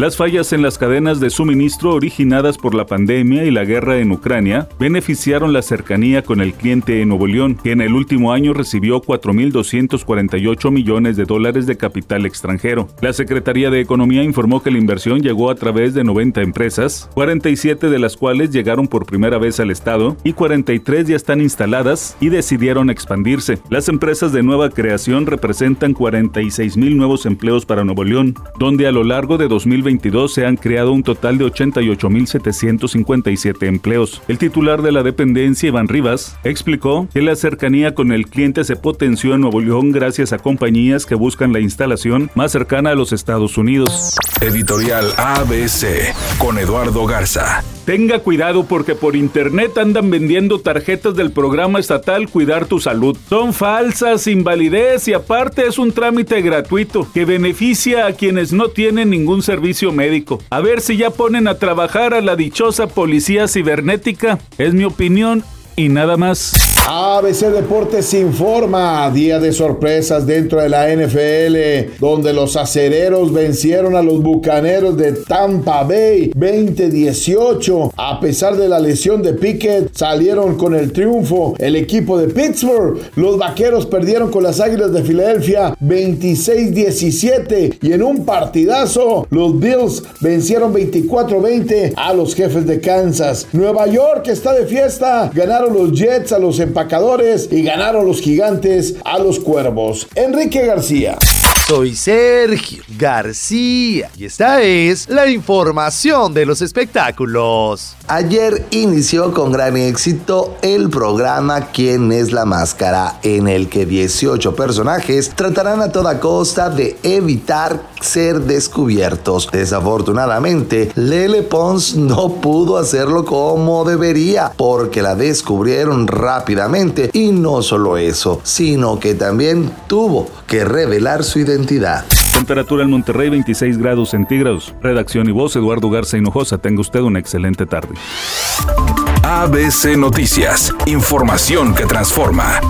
Las fallas en las cadenas de suministro originadas por la pandemia y la guerra en Ucrania beneficiaron la cercanía con el cliente en Nuevo León, que en el último año recibió 4.248 millones de dólares de capital extranjero. La Secretaría de Economía informó que la inversión llegó a través de 90 empresas, 47 de las cuales llegaron por primera vez al Estado y 43 ya están instaladas y decidieron expandirse. Las empresas de nueva creación representan 46 mil nuevos empleos para Nuevo León, donde a lo largo de 2020 se han creado un total de 88.757 empleos. El titular de la dependencia, Iván Rivas, explicó que la cercanía con el cliente se potenció en Nuevo León gracias a compañías que buscan la instalación más cercana a los Estados Unidos. Editorial ABC con Eduardo Garza. Tenga cuidado porque por internet andan vendiendo tarjetas del programa estatal Cuidar tu Salud. Son falsas, invalidez y aparte es un trámite gratuito que beneficia a quienes no tienen ningún servicio médico. A ver si ya ponen a trabajar a la dichosa policía cibernética. Es mi opinión y nada más. ABC Deportes informa, día de sorpresas dentro de la NFL, donde los acereros vencieron a los bucaneros de Tampa Bay 2018. A pesar de la lesión de Pickett, salieron con el triunfo el equipo de Pittsburgh. Los vaqueros perdieron con las águilas de Filadelfia 26-17 y en un partidazo, los Bills vencieron 24-20 a los jefes de Kansas. Nueva York está de fiesta, ganaron los Jets a los empacadores y ganaron los gigantes a los cuervos. Enrique García. Soy Sergio García y esta es la información de los espectáculos. Ayer inició con gran éxito el programa ¿Quién es la máscara? en el que 18 personajes tratarán a toda costa de evitar ser descubiertos. Desafortunadamente, Lele Pons no pudo hacerlo como debería porque la descubrieron rápidamente y no solo eso, sino que también tuvo que revelar su identidad. Temperatura en Monterrey 26 grados centígrados. Redacción y voz Eduardo Garza Hinojosa. Tenga usted una excelente tarde. ABC Noticias. Información que transforma.